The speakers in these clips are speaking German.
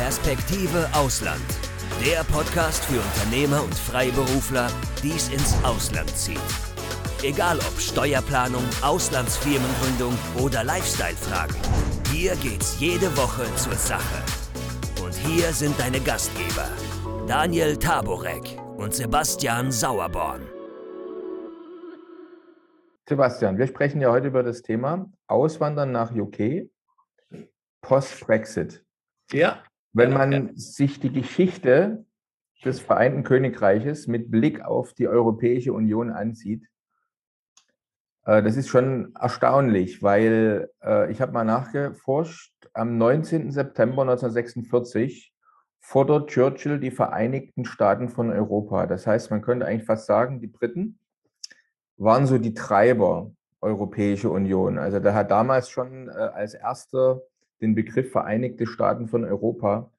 Perspektive Ausland. Der Podcast für Unternehmer und Freiberufler, die es ins Ausland zieht. Egal ob Steuerplanung, Auslandsfirmengründung oder Lifestyle-Fragen. Hier geht's jede Woche zur Sache. Und hier sind deine Gastgeber, Daniel Taborek und Sebastian Sauerborn. Sebastian, wir sprechen ja heute über das Thema Auswandern nach UK post-Brexit. Ja. Wenn man sich die Geschichte des Vereinten Königreiches mit Blick auf die Europäische Union ansieht, äh, das ist schon erstaunlich, weil äh, ich habe mal nachgeforscht, am 19. September 1946 fordert Churchill die Vereinigten Staaten von Europa. Das heißt, man könnte eigentlich fast sagen, die Briten waren so die Treiber Europäische Union. Also der hat damals schon äh, als erster den Begriff Vereinigte Staaten von Europa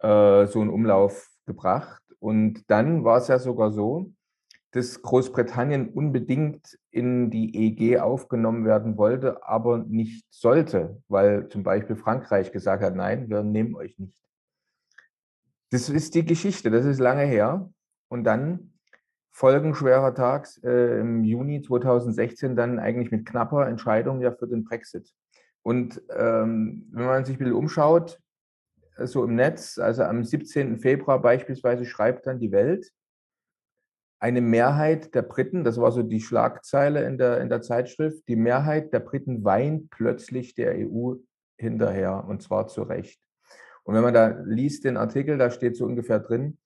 äh, so in Umlauf gebracht. Und dann war es ja sogar so, dass Großbritannien unbedingt in die EG aufgenommen werden wollte, aber nicht sollte, weil zum Beispiel Frankreich gesagt hat, nein, wir nehmen euch nicht. Das ist die Geschichte, das ist lange her. Und dann folgenschwerer Tag äh, im Juni 2016 dann eigentlich mit knapper Entscheidung ja für den Brexit. Und ähm, wenn man sich ein bisschen umschaut, so im Netz, also am 17. Februar beispielsweise schreibt dann die Welt, eine Mehrheit der Briten, das war so die Schlagzeile in der, in der Zeitschrift, die Mehrheit der Briten weint plötzlich der EU hinterher und zwar zu Recht. Und wenn man da liest den Artikel, da steht so ungefähr drin,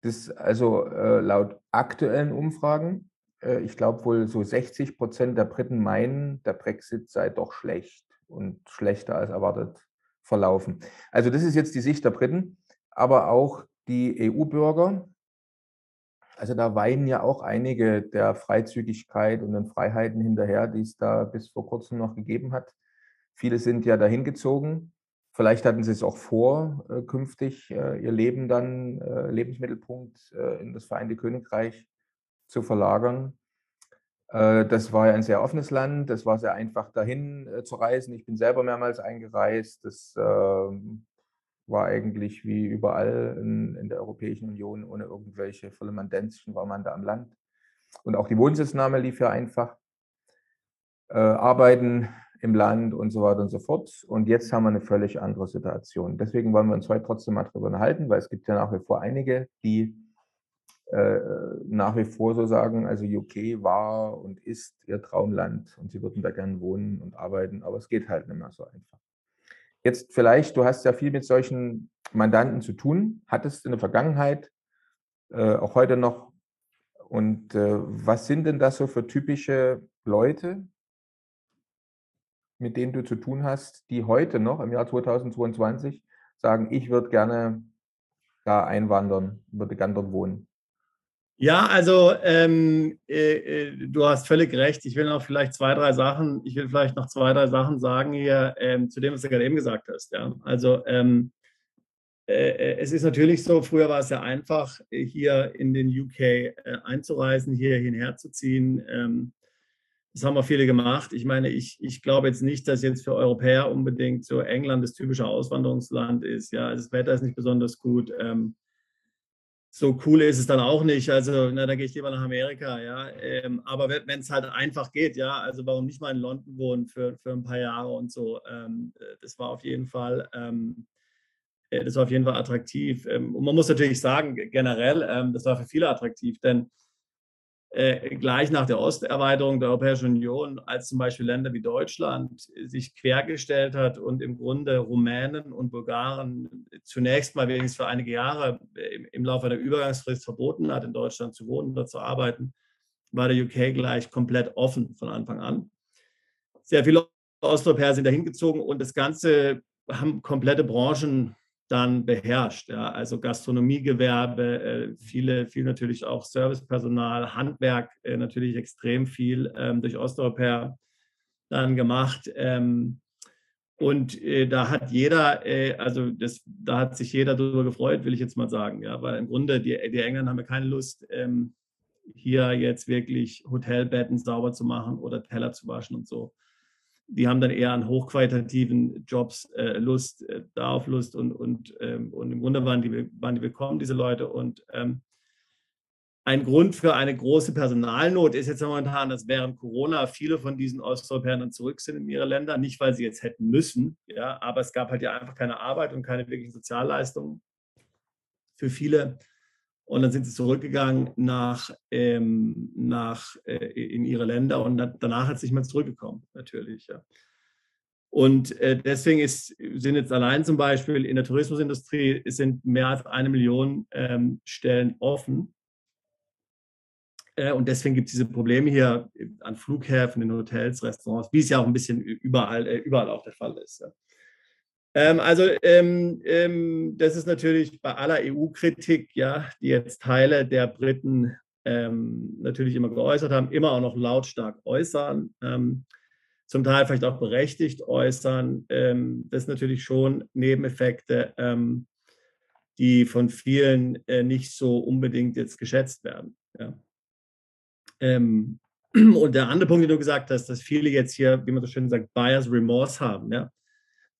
dass also äh, laut aktuellen Umfragen, äh, ich glaube wohl so 60 Prozent der Briten meinen, der Brexit sei doch schlecht und schlechter als erwartet verlaufen. Also das ist jetzt die Sicht der Briten, aber auch die EU-Bürger. Also da weinen ja auch einige der Freizügigkeit und den Freiheiten hinterher, die es da bis vor kurzem noch gegeben hat. Viele sind ja dahin gezogen. Vielleicht hatten sie es auch vor, äh, künftig äh, ihr Leben dann, äh, Lebensmittelpunkt äh, in das Vereinte Königreich zu verlagern. Äh, das war ein sehr offenes Land, es war sehr einfach dahin äh, zu reisen. Ich bin selber mehrmals eingereist. Das ähm, war eigentlich wie überall in, der Europäischen Union, ohne irgendwelche Firlemandenzchen war man da am Land. Und auch die Wohnsitznahme lief ja einfach. Äh, arbeiten im Land und so weiter und so fort. Und jetzt haben wir eine völlig andere Situation. Deswegen wollen wir uns heute trotzdem mal darüber unterhalten, weil es gibt ja nach wie vor einige, die äh, nach wie vor so sagen, also UK war und ist ihr Traumland und sie würden da gern wohnen und arbeiten, aber es geht halt nicht mehr so einfach. Jetzt vielleicht, du hast ja viel mit solchen Mandanten zu tun, hattest in der Vergangenheit, äh, auch heute noch. Und äh, was sind denn das so für typische Leute, mit denen du zu tun hast, die heute noch im Jahr 2022 sagen, ich würde gerne da einwandern, würde gern dort wohnen? Ja, also ähm, äh, äh, du hast völlig recht. Ich will noch vielleicht zwei, drei Sachen, ich will vielleicht noch zwei, drei Sachen sagen hier ähm, zu dem, was du gerade eben gesagt hast. Ja? Also ähm, äh, äh es ist natürlich so, früher war es ja einfach, hier in den UK äh, einzureisen, hier hinherzuziehen. Ähm, das haben auch viele gemacht. Ich meine, ich, ich glaube jetzt nicht, dass jetzt für Europäer unbedingt so England das typische Auswanderungsland ist. Ja, das Wetter ist nicht besonders gut. Ähm, so cool ist es dann auch nicht. Also, na, da gehe ich lieber nach Amerika, ja. Ähm, aber wenn es halt einfach geht, ja, also warum nicht mal in London wohnen für, für ein paar Jahre und so. Ähm, das war auf jeden Fall, ähm, äh, das war auf jeden Fall attraktiv. Ähm, und man muss natürlich sagen, generell, ähm, das war für viele attraktiv, denn äh, gleich nach der Osterweiterung der Europäischen Union, als zum Beispiel Länder wie Deutschland sich quergestellt hat und im Grunde Rumänen und Bulgaren zunächst mal wenigstens für einige Jahre im, im Laufe einer Übergangsfrist verboten hat, in Deutschland zu wohnen oder zu arbeiten, war der UK gleich komplett offen von Anfang an. Sehr viele Osteuropäer sind dahin gezogen und das Ganze haben komplette Branchen dann beherrscht. Ja. Also Gastronomiegewerbe, äh, viele, viel natürlich auch Servicepersonal, Handwerk äh, natürlich extrem viel ähm, durch Osteuropäer dann gemacht. Ähm, und äh, da hat jeder, also das, da hat sich jeder darüber gefreut, will ich jetzt mal sagen. Ja, weil im Grunde die, die Engländer haben ja keine Lust, ähm, hier jetzt wirklich Hotelbetten sauber zu machen oder Teller zu waschen und so. Die haben dann eher an hochqualitativen Jobs äh, Lust, äh, darauf Lust und, und, ähm, und im Grunde waren die, waren die willkommen, diese Leute. Und ähm, ein Grund für eine große Personalnot ist jetzt momentan, dass während Corona viele von diesen Osteuropäern dann zurück sind in ihre Länder. Nicht, weil sie jetzt hätten müssen, ja, aber es gab halt ja einfach keine Arbeit und keine wirklichen Sozialleistungen für viele. Und dann sind sie zurückgegangen nach, ähm, nach, äh, in ihre Länder und danach hat es nicht mehr zurückgekommen, natürlich. Ja. Und äh, deswegen ist, sind jetzt allein zum Beispiel in der Tourismusindustrie sind mehr als eine Million ähm, Stellen offen. Äh, und deswegen gibt es diese Probleme hier an Flughäfen, in Hotels, Restaurants, wie es ja auch ein bisschen überall, äh, überall auch der Fall ist. Ja. Ähm, also ähm, ähm, das ist natürlich bei aller EU-Kritik, ja, die jetzt Teile der Briten ähm, natürlich immer geäußert haben, immer auch noch lautstark äußern, ähm, zum Teil vielleicht auch berechtigt äußern. Ähm, das ist natürlich schon Nebeneffekte, die von vielen äh, nicht so unbedingt jetzt geschätzt werden. Ja. und der andere Punkt, den du gesagt hast, dass viele jetzt hier, wie man so schön sagt, Buyers Remorse haben. Ja?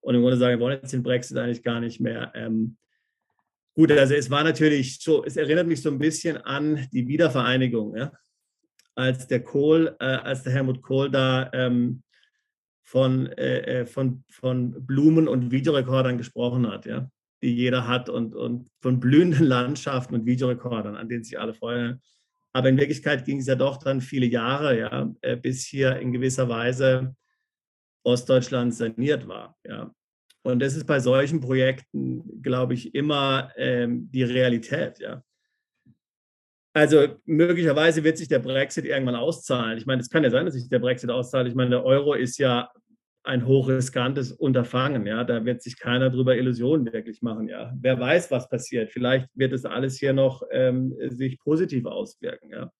Und im Grunde sagen, wir wollen jetzt den Brexit eigentlich gar nicht mehr. Ähm, gut, also es war natürlich so, es erinnert mich so ein bisschen an die Wiedervereinigung, ja? als der Kohl, äh, als der Helmut Kohl da ähm, von, äh, äh, von, von Blumen und Videorekordern gesprochen hat, ja, die jeder hat und, und von blühenden Landschaften und Videorekordern, an denen sich alle freuen. Aber in Wirklichkeit ging es ja doch dann viele Jahre, ja, äh, bis hier in gewisser Weise Ostdeutschland saniert war. Ja. Und das ist bei solchen Projekten, glaube ich, immer ähm, die Realität. Ja. Also möglicherweise wird sich der Brexit irgendwann auszahlen. Ich meine, es kann ja sein, dass sich der Brexit auszahlt. Ich meine, der Euro ist ja ein hochriskantes Unterfangen. Ja, da wird sich keiner drüber Illusionen wirklich machen. Ja, wer weiß, was passiert. Vielleicht wird es alles hier noch ähm, sich positiv auswirken. Ja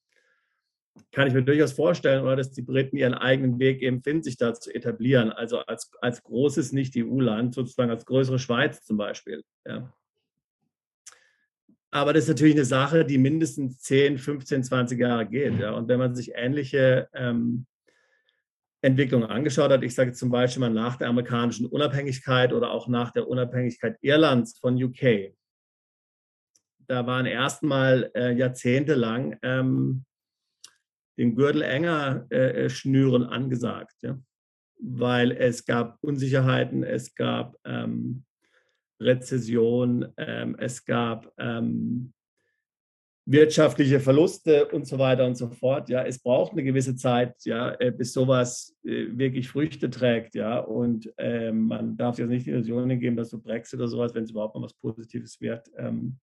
kann ich mir durchaus vorstellen, oder dass die Briten ihren eigenen Weg eben finden, sich da zu etablieren. Also als, als großes Nicht-EU-Land, sozusagen als größere Schweiz zum Beispiel. Ja. Aber das ist natürlich eine Sache, die mindestens 10, 15, 20 Jahre geht. Ja. Und wenn man sich ähnliche ähm, Entwicklungen angeschaut hat, ich sage zum Beispiel mal nach der amerikanischen Unabhängigkeit oder auch nach der Unabhängigkeit Irlands von UK, da waren erstmal äh, jahrzehntelang ähm, den Gürtel enger äh, äh, schnüren angesagt, ja? weil es gab Unsicherheiten, es gab ähm, Rezession, ähm, es gab ähm, wirtschaftliche Verluste und so weiter und so fort. Ja, es braucht eine gewisse Zeit, ja, äh, bis sowas äh, wirklich Früchte trägt, ja. Und ähm, man darf sich jetzt nicht die Illusionen geben, dass so Brexit oder sowas, wenn es überhaupt mal was Positives wird, ähm,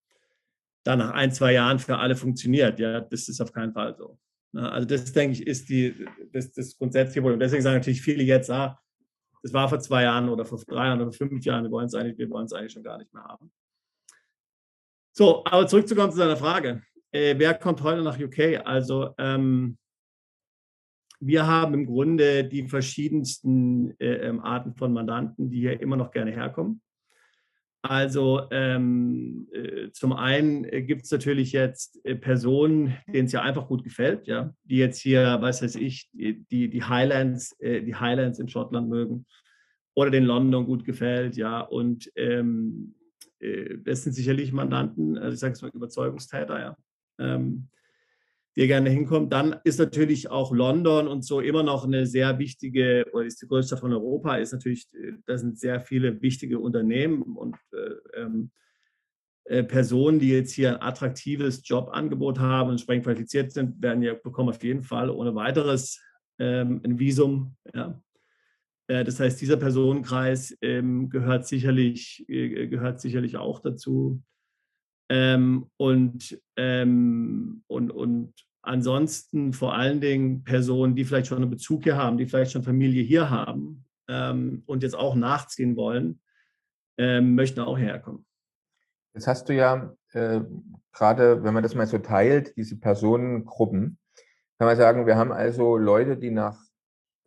dann nach ein, zwei Jahren für alle funktioniert. Ja, das ist auf keinen Fall so. Ne? Also das, denke ich, ist die, das, das grundsätzliche Problem. Deswegen sagen natürlich viele jetzt, ah, das war vor zwei Jahren oder vor drei Jahren oder fünf Jahren, wir wollen es eigentlich, wir wollen es eigentlich schon gar nicht mehr haben. So, aber zurückzukommen zu deiner Frage. Äh, wer kommt heute nach UK? Also ähm, wir haben im Grunde die verschiedensten äh, ähm, Arten von Mandanten, die hier immer noch gerne herkommen. Also ähm, äh, zum einen äh, gibt es natürlich jetzt äh, Personen, denen es ja einfach gut gefällt, ja, die jetzt hier, was weiß ich, die, die Highlands, äh, die Highlands in Schottland mögen oder den London gut gefällt, ja. Und ähm, äh, das sind sicherlich Mandanten, also ich sage es mal Überzeugungstäter, ja. Ähm, die gerne hinkommt. Dann ist natürlich auch London und so immer noch eine sehr wichtige, oder ist die größte von Europa, ist natürlich, äh, da sind sehr viele wichtige Unternehmen und äh, ähm, äh, Personen, die jetzt hier ein attraktives Jobangebot haben und entsprechend qualifiziert sind, werden ja bekommen auf jeden Fall ohne weiteres ähm, ein Visum. Ja. Äh, das heißt, dieser Personenkreis ähm, gehört, sicherlich, äh, gehört sicherlich auch dazu. Ähm, und, ähm, und, und ansonsten vor allen Dingen Personen, die vielleicht schon einen Bezug hier haben, die vielleicht schon Familie hier haben ähm, und jetzt auch nachziehen wollen, ähm, möchten auch herkommen. Jetzt hast du ja äh, gerade, wenn man das mal so teilt, diese Personengruppen, kann man sagen, wir haben also Leute, die nach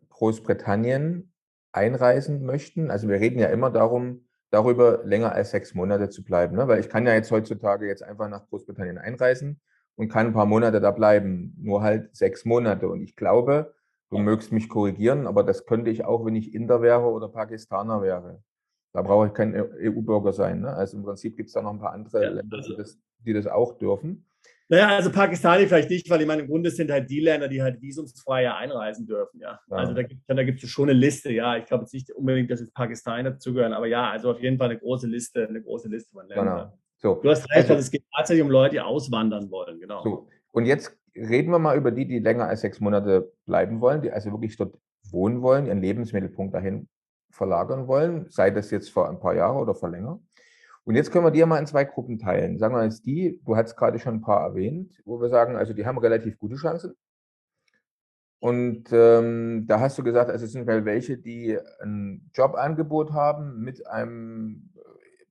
Großbritannien einreisen möchten. Also wir reden ja immer darum, darüber länger als sechs Monate zu bleiben. Ne? Weil ich kann ja jetzt heutzutage jetzt einfach nach Großbritannien einreisen und kann ein paar Monate da bleiben, nur halt sechs Monate. Und ich glaube, Du mögst mich korrigieren, aber das könnte ich auch, wenn ich Inder wäre oder Pakistaner wäre. Da brauche ich kein EU-Bürger sein. Ne? Also im Prinzip gibt es da noch ein paar andere ja, Länder, die, das, die das auch dürfen. Naja, also Pakistani vielleicht nicht, weil ich meine, im Grunde sind halt die Länder, die halt visumsfrei einreisen dürfen, ja. ja. Also da gibt es da gibt's schon eine Liste, ja. Ich glaube jetzt nicht unbedingt, dass jetzt Pakistan dazugehören, aber ja, also auf jeden Fall eine große Liste, eine große Liste von Ländern. Genau. So. Du hast recht, also, es geht tatsächlich um Leute, die auswandern wollen, genau. So. Und jetzt reden wir mal über die, die länger als sechs Monate bleiben wollen, die also wirklich dort wohnen wollen, ihren Lebensmittelpunkt dahin verlagern wollen, sei das jetzt vor ein paar Jahren oder vor länger. Und jetzt können wir die ja mal in zwei Gruppen teilen. Sagen wir jetzt die, du hast gerade schon ein paar erwähnt, wo wir sagen, also die haben relativ gute Chancen. Und ähm, da hast du gesagt, also es sind welche, die ein Jobangebot haben mit einem äh,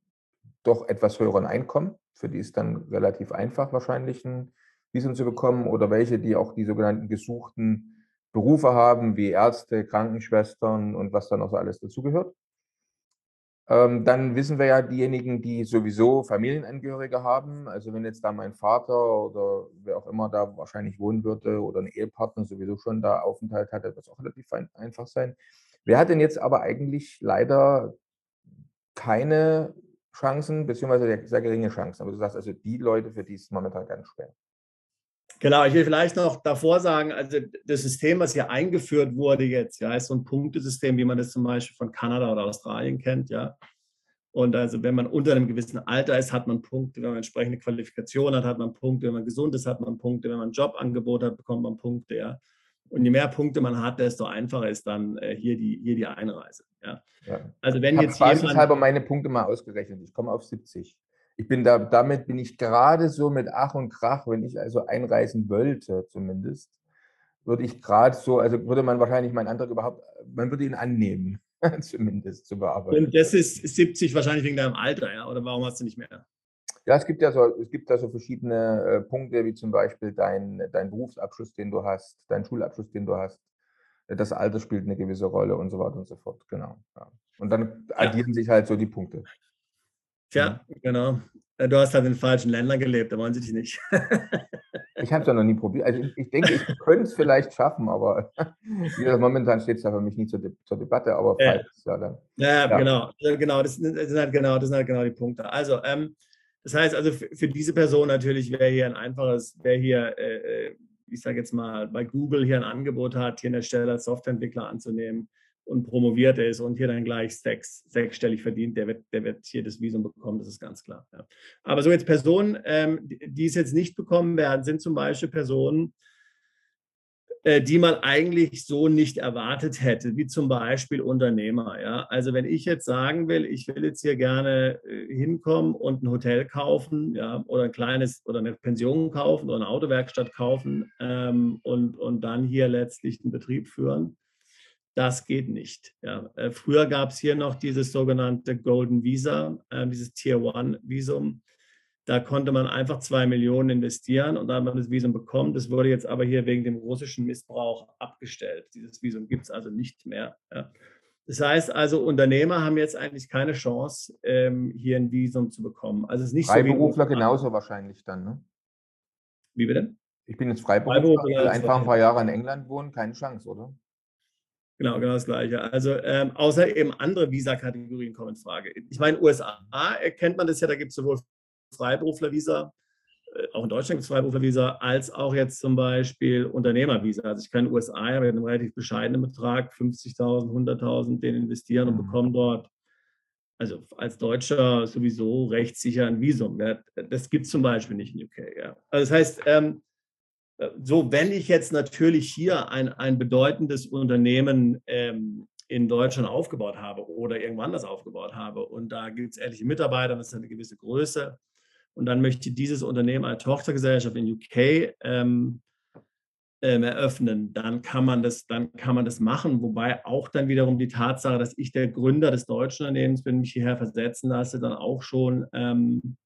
doch etwas höheren Einkommen. Für die ist dann relativ einfach wahrscheinlich ein Visum zu bekommen. Oder welche, die auch die sogenannten gesuchten Berufe haben, wie Ärzte, Krankenschwestern und was dann auch so alles dazugehört. Ähm, dann wissen wir ja diejenigen, die sowieso Familienangehörige haben. Also wenn jetzt da mein Vater oder wer auch immer da wahrscheinlich wohnen würde oder ein Ehepartner sowieso schon da Aufenthalt hat, wird das auch relativ einfach sein. Wer hat denn jetzt aber eigentlich leider keine Chancen, beziehungsweise sehr geringe Chancen? Aber du sagst also, die Leute, für die ist es momentan ganz schwer. Genau, ich will vielleicht noch davor sagen, also das System, was hier eingeführt wurde jetzt, ja, ist so ein Punktesystem, wie man das zum Beispiel von Kanada oder Australien kennt, ja. Und also wenn man unter einem gewissen Alter ist, hat man Punkte, wenn man entsprechende Qualifikation hat, hat man Punkte, wenn man gesund ist, hat man Punkte, wenn man ein Jobangebot hat, bekommt man Punkte, ja. Und je mehr Punkte man hat, desto einfacher ist dann äh, hier, die, hier die Einreise. Ja. ja. Also wenn ich jetzt jemand... halber meine Punkte mal ausgerechnet. Ich komme auf 70 ich bin da, damit bin ich gerade so mit Ach und Krach, wenn ich also einreisen wollte, zumindest, würde ich gerade so, also würde man wahrscheinlich meinen Antrag überhaupt, man würde ihn annehmen, zumindest zu bearbeiten. Und das ist 70 wahrscheinlich wegen deinem Alter, ja? Oder warum hast du nicht mehr? Ja, es gibt ja so, es gibt da so verschiedene äh, Punkte, wie zum Beispiel dein, dein Berufsabschluss, den du hast, dein Schulabschluss, den du hast. Das Alter spielt eine gewisse Rolle und so weiter und so fort, genau. Ja. Und dann addieren ja. sich halt so die Punkte. Tja, mhm. genau. Äh, du hast halt in falschen Ländern gelebt, da wollen sie dich nicht. ich habe es ja noch nie probiert. Also ich, ich denke, ich könnte es vielleicht schaffen, aber momentan steht es da für mich nie zur, De zur Debatte, aber ja. falls ja dann. Ja, ja, genau. Genau das, sind halt genau, das sind halt genau die Punkte. Also, ähm, das heißt also für, für diese Person natürlich wäre hier ein einfaches, wer hier, äh, äh, ich sage jetzt mal, bei Google hier ein Angebot hat, hier eine Stelle als Softwareentwickler anzunehmen, und promoviert ist und hier dann gleich sechs, sechsstellig verdient, der wird, der wird hier das Visum bekommen, das ist ganz klar. Ja. Aber so jetzt Personen, ähm, die es jetzt nicht bekommen werden, sind zum Beispiel Personen, äh, die man eigentlich so nicht erwartet hätte, wie zum Beispiel Unternehmer. Ja? Also wenn ich jetzt sagen will, ich will jetzt hier gerne äh, hinkommen und ein Hotel kaufen ja, oder ein kleines oder eine Pension kaufen oder eine Autowerkstatt kaufen ähm, und, und dann hier letztlich den Betrieb führen, das geht nicht. Ja. Äh, früher gab es hier noch dieses sogenannte Golden Visa, äh, dieses Tier One Visum. Da konnte man einfach zwei Millionen investieren und dann hat man das Visum bekommen. Das wurde jetzt aber hier wegen dem russischen Missbrauch abgestellt. Dieses Visum gibt es also nicht mehr. Ja. Das heißt also, Unternehmer haben jetzt eigentlich keine Chance, ähm, hier ein Visum zu bekommen. Also es ist nicht Freiberufler so genauso wahrscheinlich dann, ne? Wie bitte? Ich bin jetzt Freiberufler, Freiberufler einfach ein paar Jahre in England wohnen, keine Chance, oder? Genau, genau das Gleiche. Also ähm, außer eben andere Visa-Kategorien kommen in Frage. Ich meine, USA erkennt man das ja, da gibt es sowohl Freiberufler-Visa, äh, auch in Deutschland gibt es Freiberufler-Visa, als auch jetzt zum Beispiel Unternehmer-Visa. Also ich kann in den USA ja mit einem relativ bescheidenen Betrag, 50.000, 100.000, den investieren und mhm. bekomme dort, also als Deutscher sowieso rechtssicher ein Visum. Ja. Das gibt es zum Beispiel nicht in UK. Ja. Also das heißt, ähm, so, wenn ich jetzt natürlich hier ein, ein bedeutendes Unternehmen ähm, in Deutschland aufgebaut habe oder irgendwo anders aufgebaut habe und da gibt es ehrliche Mitarbeiter, das ist eine gewisse Größe und dann möchte dieses Unternehmen eine Tochtergesellschaft in UK ähm, ähm, eröffnen, dann kann man das, dann kann man das machen. Wobei auch dann wiederum die Tatsache, dass ich der Gründer des deutschen Unternehmens bin, mich hierher versetzen lasse, dann auch schon ähm,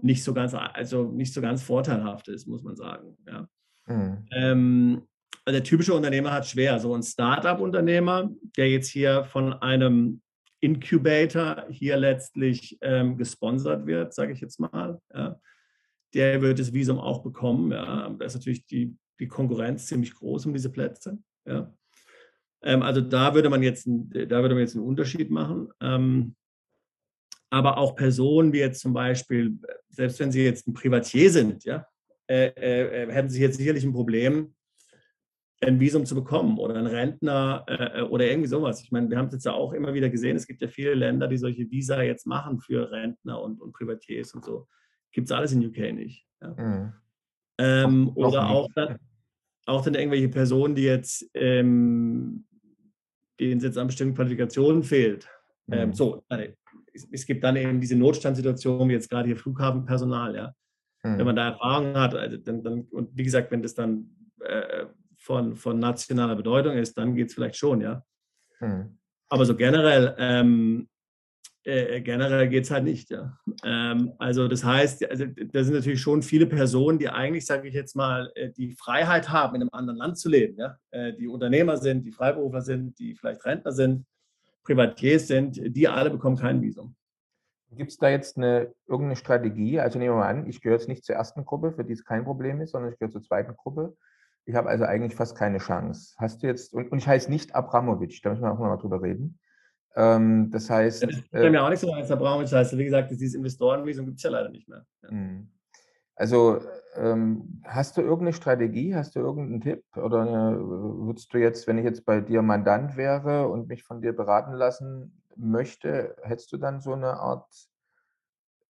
nicht so ganz, also nicht so ganz vorteilhaft ist, muss man sagen. Ja. Mhm. Ähm, also der typische Unternehmer hat schwer. So ein Startup-Unternehmer, der jetzt hier von einem Incubator hier letztlich ähm, gesponsert wird, sage ich jetzt mal, ja, der wird das Visum auch bekommen. Ja. Da ist natürlich die, die Konkurrenz ziemlich groß um diese Plätze. Ja. Ähm, also da würde man jetzt, da würde man jetzt einen Unterschied machen. Ähm, aber auch Personen wie jetzt zum Beispiel, selbst wenn sie jetzt ein Privatier sind, ja, äh, äh, äh hätten sie jetzt sicherlich ein Problem, ein Visum zu bekommen oder ein Rentner äh, äh, oder irgendwie sowas. Ich meine, wir haben es jetzt ja auch immer wieder gesehen, es gibt ja viele Länder, die solche Visa jetzt machen für Rentner und, und Privatiers und so. Gibt es alles in UK nicht. Ja. Mhm. Ähm, oder auch dann, auch dann irgendwelche Personen, die jetzt, ähm, denen es jetzt an bestimmten Qualifikationen fehlt. Ähm, mhm. Ähm, so, es, es, gibt dann eben diese Notstandsituation, wie jetzt gerade hier Flughafenpersonal, ja. Mhm. Wenn man da Erfahrung hat, also dann, dann, und wie gesagt, wenn das dann äh, von, von nationaler Bedeutung ist, dann geht es vielleicht schon, ja. Mhm. Aber so generell, ähm, äh, generell geht es halt nicht, ja. Ähm, also das heißt, also, da sind natürlich schon viele Personen, die eigentlich, sage ich jetzt mal, äh, die Freiheit haben, in einem anderen Land zu leben, ja. Äh, die Unternehmer sind, die Freiberufler sind, die vielleicht Rentner sind, Privatiers sind, die alle bekommen kein Visum. Gibt es da jetzt eine, irgendeine Strategie? Also nehmen wir mal an, ich gehöre jetzt nicht zur ersten Gruppe, für die es kein Problem ist, sondern ich gehöre zur zweiten Gruppe. Ich habe also eigentlich fast keine Chance. Hast du jetzt, und, und ich heiße nicht Abramowitsch, da müssen wir auch mal drüber reden. Ähm, das heißt. Ja, das ist äh, mir auch nicht so, als Abramowitsch heißt. Wie gesagt, dieses Investorenvisum gibt es ja leider nicht mehr. Ja. Also ähm, hast du irgendeine Strategie, hast du irgendeinen Tipp? Oder eine, würdest du jetzt, wenn ich jetzt bei dir Mandant wäre und mich von dir beraten lassen möchte, hättest du dann so eine Art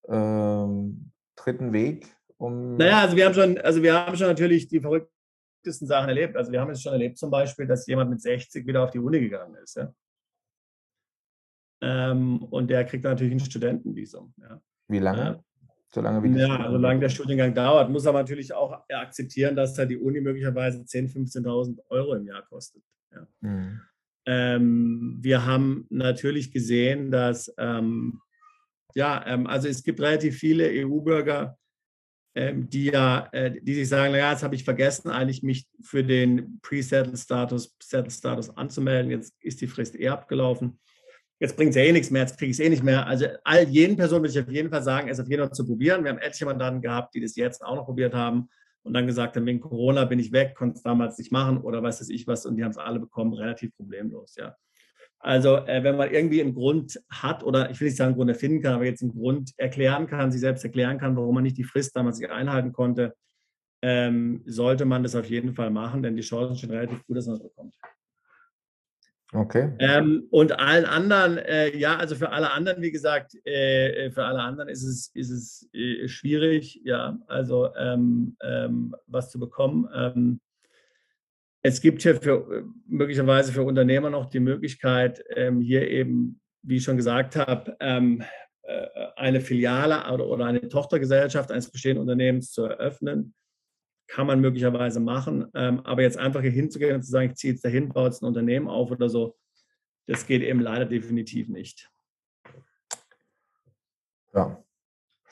ähm, dritten Weg? Um naja, also wir haben schon, also wir haben schon natürlich die verrücktesten Sachen erlebt. Also wir haben es schon erlebt zum Beispiel, dass jemand mit 60 wieder auf die Uni gegangen ist. Ja? Ähm, und der kriegt natürlich ein Studentenvisum. Ja? Wie lange? Solange wie ja, solange der Studiengang dauert, muss er natürlich auch akzeptieren, dass da die Uni möglicherweise 10.000, 15.000 Euro im Jahr kostet. Ja. Mhm. Ähm, wir haben natürlich gesehen, dass ähm, ja, ähm, also es gibt relativ viele EU-Bürger, ähm, die ja, äh, die sich sagen, naja, jetzt habe ich vergessen, eigentlich mich für den Pre-Settle-Status Settle-Status anzumelden. Jetzt ist die Frist eh abgelaufen. Jetzt bringt es ja eh nichts mehr, jetzt kriege ich es eh nicht mehr. Also all jeden Personen würde ich auf jeden Fall sagen, es auf jeden Fall zu probieren. Wir haben etliche Mandanten gehabt, die das jetzt auch noch probiert haben und dann gesagt haben, wegen Corona bin ich weg, konnte es damals nicht machen oder weiß ich was und die haben es alle bekommen, relativ problemlos, ja. Also äh, wenn man irgendwie einen Grund hat oder ich will nicht sagen einen Grund erfinden kann, aber jetzt einen Grund erklären kann, sich selbst erklären kann, warum man nicht die Frist damals nicht einhalten konnte, ähm, sollte man das auf jeden Fall machen, denn die Chancen sind relativ gut, dass man es bekommt. Okay. Ähm, und allen anderen, äh, ja, also für alle anderen, wie gesagt, äh, für alle anderen ist es, ist es äh, schwierig, ja, also ähm, ähm was zu bekommen. Ähm, es gibt hier für, möglicherweise für Unternehmer noch die Möglichkeit, ähm, hier eben, wie ich schon gesagt habe, ähm, äh, eine Filiale oder eine Tochtergesellschaft eines bestehenden Unternehmens zu eröffnen. Kann man möglicherweise machen. Ähm, aber jetzt einfach hier hinzugehen und zu sagen, ich ziehe jetzt dahin, baue jetzt ein Unternehmen auf oder so, das geht eben leider definitiv nicht. Ja,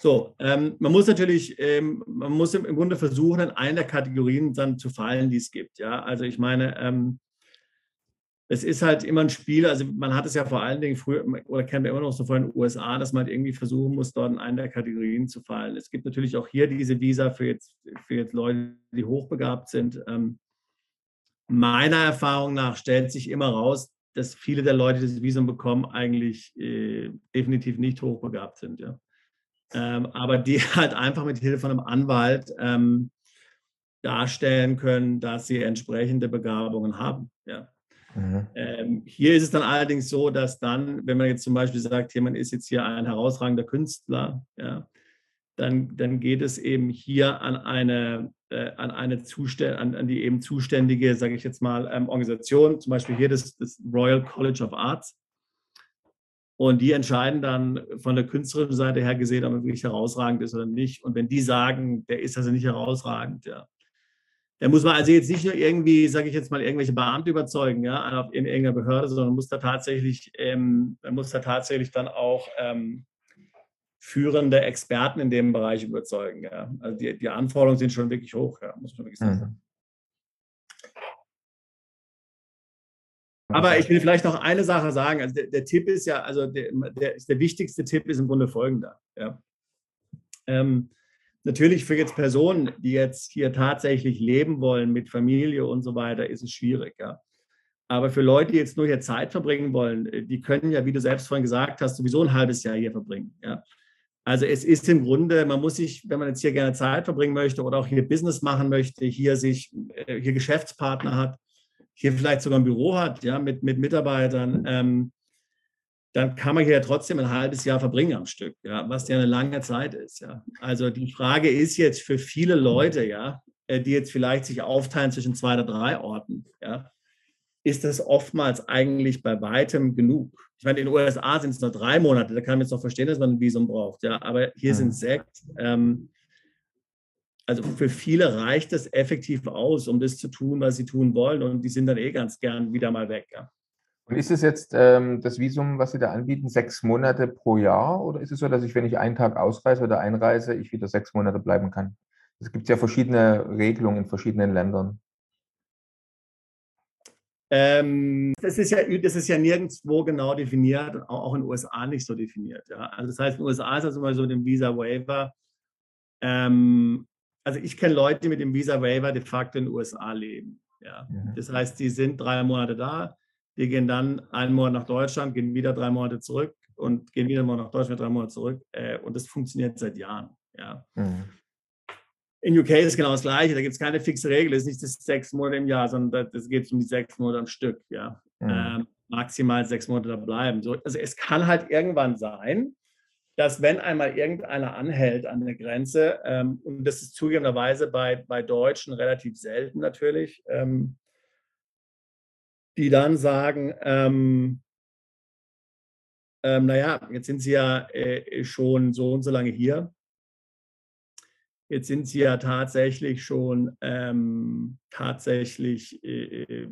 so, ähm, man muss natürlich, ähm, man muss im Grunde versuchen, in eine der Kategorien dann zu fallen, die es gibt. Ja, also ich meine, ähm, es ist halt immer ein Spiel, also man hat es ja vor allen Dingen früher, oder kennen wir immer noch so vor den USA, dass man halt irgendwie versuchen muss, dort in eine der Kategorien zu fallen. Es gibt natürlich auch hier diese Visa für jetzt, für jetzt Leute, die hochbegabt sind. Ähm, meiner Erfahrung nach stellt sich immer raus, dass viele der Leute, die das Visum bekommen, eigentlich äh, definitiv nicht hochbegabt sind. Ja ähm, aber die halt einfach mit Hilfe von einem Anwalt ähm, darstellen können, dass sie entsprechende Begabungen haben. Ja. Mhm. Ähm, hier ist es dann allerdings so, dass dann, wenn man jetzt zum Beispiel sagt, jemand ist jetzt hier ein herausragender Künstler, ja, dann, dann geht es eben hier an eine, äh, an eine Zuständ, an, an, die eben zuständige, sage ich jetzt mal, ähm, Organisation, zum Beispiel hier das, das Royal College of Arts. Und die entscheiden dann von der künstlerischen Seite her gesehen, ob er wirklich herausragend ist oder nicht. Und wenn die sagen, der ist also nicht herausragend, ja, dann muss man also jetzt nicht nur irgendwie, sage ich jetzt mal, irgendwelche Beamte überzeugen, ja, in irgendeiner Behörde, sondern muss da tatsächlich, ähm, muss da tatsächlich dann auch ähm, führende Experten in dem Bereich überzeugen. Ja. Also die, die Anforderungen sind schon wirklich hoch, ja, muss man wirklich sagen. Mhm. Aber ich will vielleicht noch eine Sache sagen. Also der, der Tipp ist ja, also der, der, der, wichtigste Tipp ist im Grunde folgender. Ja. Ähm, natürlich für jetzt Personen, die jetzt hier tatsächlich leben wollen mit Familie und so weiter, ist es schwierig. Ja. Aber für Leute, die jetzt nur hier Zeit verbringen wollen, äh, die können ja, wie du selbst vorhin gesagt hast, sowieso ein halbes Jahr hier verbringen. Ja. Also es ist im Grunde, man muss sich, wenn man jetzt hier gerne Zeit verbringen möchte oder auch hier Business machen möchte, hier sich, äh, hier Geschäftspartner hat, hier vielleicht sogar ein Büro hat, ja, mit, mit Mitarbeitern, ähm, dann kann man hier trotzdem ein halbes Jahr verbringen am Stück, ja, was ja eine lange Zeit ist, ja. Also die Frage ist jetzt für viele Leute, ja, äh, die jetzt vielleicht sich aufteilen zwischen zwei oder drei Orten, ja, ist das oftmals eigentlich bei weitem genug. Ich meine, in den USA sind es nur drei Monate, da kann man jetzt noch verstehen, dass man ein Visum braucht, ja, aber hier sind es sechs. Ähm, also für viele reicht es effektiv aus, um das zu tun, was sie tun wollen und die sind dann eh ganz gern wieder mal weg. Ja. Und ist es jetzt ähm, das Visum, was Sie da anbieten, sechs Monate pro Jahr oder ist es so, dass ich, wenn ich einen Tag ausreise oder einreise, ich wieder sechs Monate bleiben kann? Es gibt ja verschiedene Regelungen in verschiedenen Ländern. Ähm, das, ist ja, das ist ja nirgendwo genau definiert, auch in den USA nicht so definiert. Ja. Also das heißt, in den USA ist das immer so mit dem Visa Waiver. Ähm, also ich kenne Leute, die mit dem Visa Waiver de facto in den USA leben. Ja. Mhm. Das heißt, die sind drei Monate da, die gehen dann einen Monat nach Deutschland, gehen wieder drei Monate zurück und gehen wieder mal nach Deutschland, drei Monate zurück. Äh, und das funktioniert seit Jahren. Ja. Mhm. In UK ist es genau das Gleiche. Da gibt es keine fixe Regel. Es ist nicht das sechs Monate im Jahr, sondern es geht um die sechs Monate am Stück. Ja. Mhm. Ähm, maximal sechs Monate da bleiben. So, also es kann halt irgendwann sein, dass wenn einmal irgendeiner anhält an der Grenze, ähm, und das ist zugegebenerweise bei, bei Deutschen relativ selten natürlich, ähm, die dann sagen, ähm, ähm, naja, jetzt sind sie ja äh, schon so und so lange hier Jetzt sind sie ja tatsächlich schon ähm, tatsächlich, äh, äh